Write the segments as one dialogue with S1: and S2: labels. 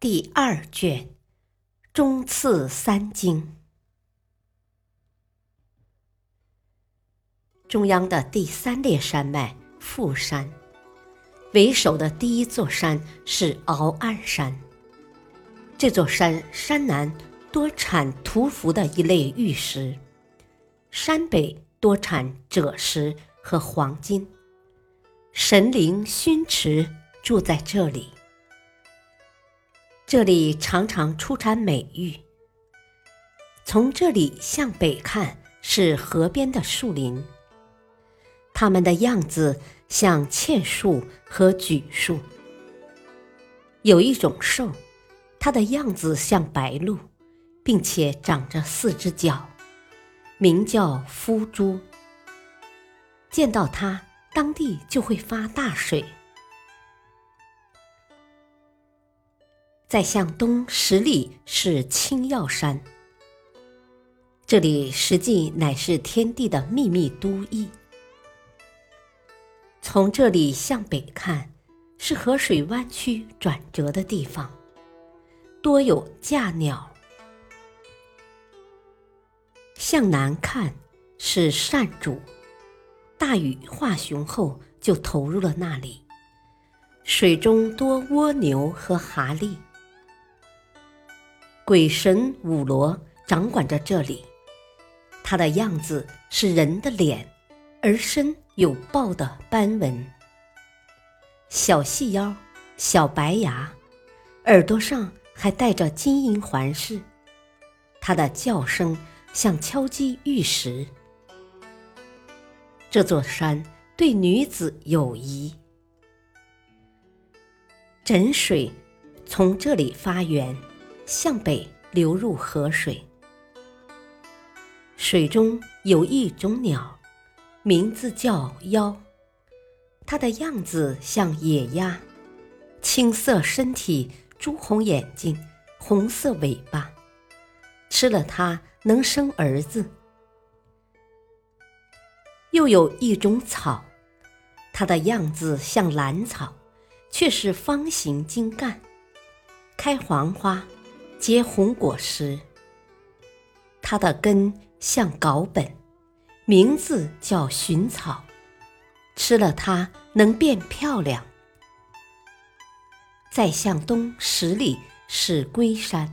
S1: 第二卷《中次三经》，中央的第三列山脉富山，为首的第一座山是鳌鞍山。这座山山南多产涂氟的一类玉石，山北多产赭石和黄金。神灵熏池住在这里。这里常常出产美玉。从这里向北看是河边的树林，它们的样子像茜树和榉树。有一种兽，它的样子像白鹿，并且长着四只脚，名叫夫珠。见到它，当地就会发大水。再向东十里是青药山，这里实际乃是天地的秘密都邑。从这里向北看，是河水弯曲转折的地方，多有架鸟。向南看是善主，大禹化雄后就投入了那里，水中多蜗牛和蛤蜊。鬼神五罗掌管着这里，它的样子是人的脸，而身有豹的斑纹，小细腰，小白牙，耳朵上还戴着金银环饰。它的叫声像敲击玉石。这座山对女子有益。枕水从这里发源。向北流入河水，水中有一种鸟，名字叫妖，它的样子像野鸭，青色身体，朱红眼睛，红色尾巴，吃了它能生儿子。又有一种草，它的样子像兰草，却是方形茎干，开黄花。结红果实，它的根像稿本，名字叫寻草，吃了它能变漂亮。再向东十里是龟山，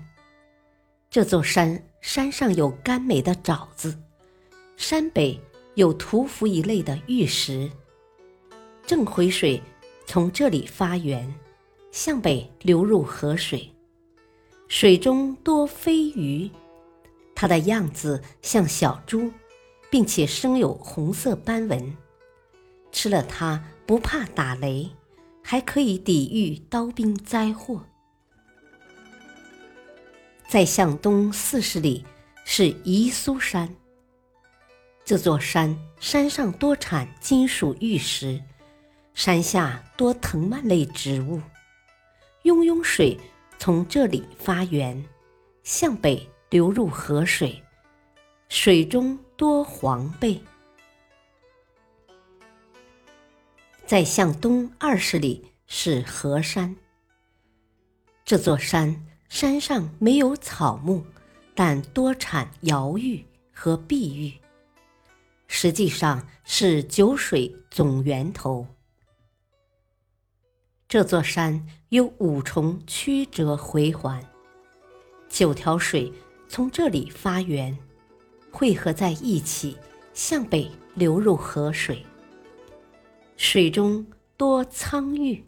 S1: 这座山山上有甘美的沼子，山北有屠夫一类的玉石，正回水从这里发源，向北流入河水。水中多飞鱼，它的样子像小猪，并且生有红色斑纹。吃了它不怕打雷，还可以抵御刀兵灾祸。再向东四十里是宜苏山，这座山山上多产金属玉石，山下多藤蔓类植物，雍雍水。从这里发源，向北流入河水，水中多黄贝。再向东二十里是河山。这座山山上没有草木，但多产瑶玉和碧玉，实际上是九水总源头。这座山有五重曲折回环，九条水从这里发源，汇合在一起，向北流入河水。水中多苍玉，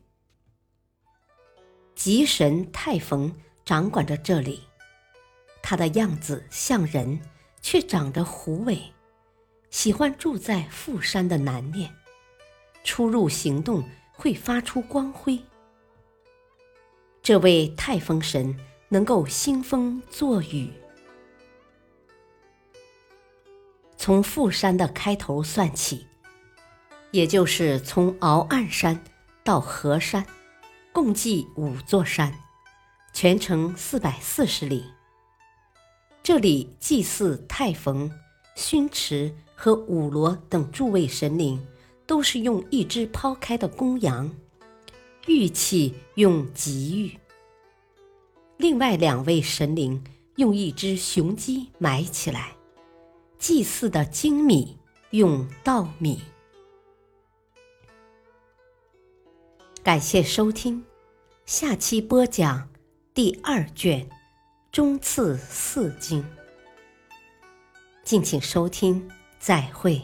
S1: 吉神太逢掌管着这里，他的样子像人，却长着狐尾，喜欢住在富山的南面，出入行动。会发出光辉。这位太风神能够兴风作雨。从富山的开头算起，也就是从鳌岸山到河山，共计五座山，全程四百四十里。这里祭祀太逢、熏池和五罗等诸位神灵，都是用一只抛开的公羊，玉器用吉玉。另外两位神灵用一只雄鸡埋起来。祭祀的精米用稻米。感谢收听，下期播讲第二卷《中次四经》，敬请收听，再会。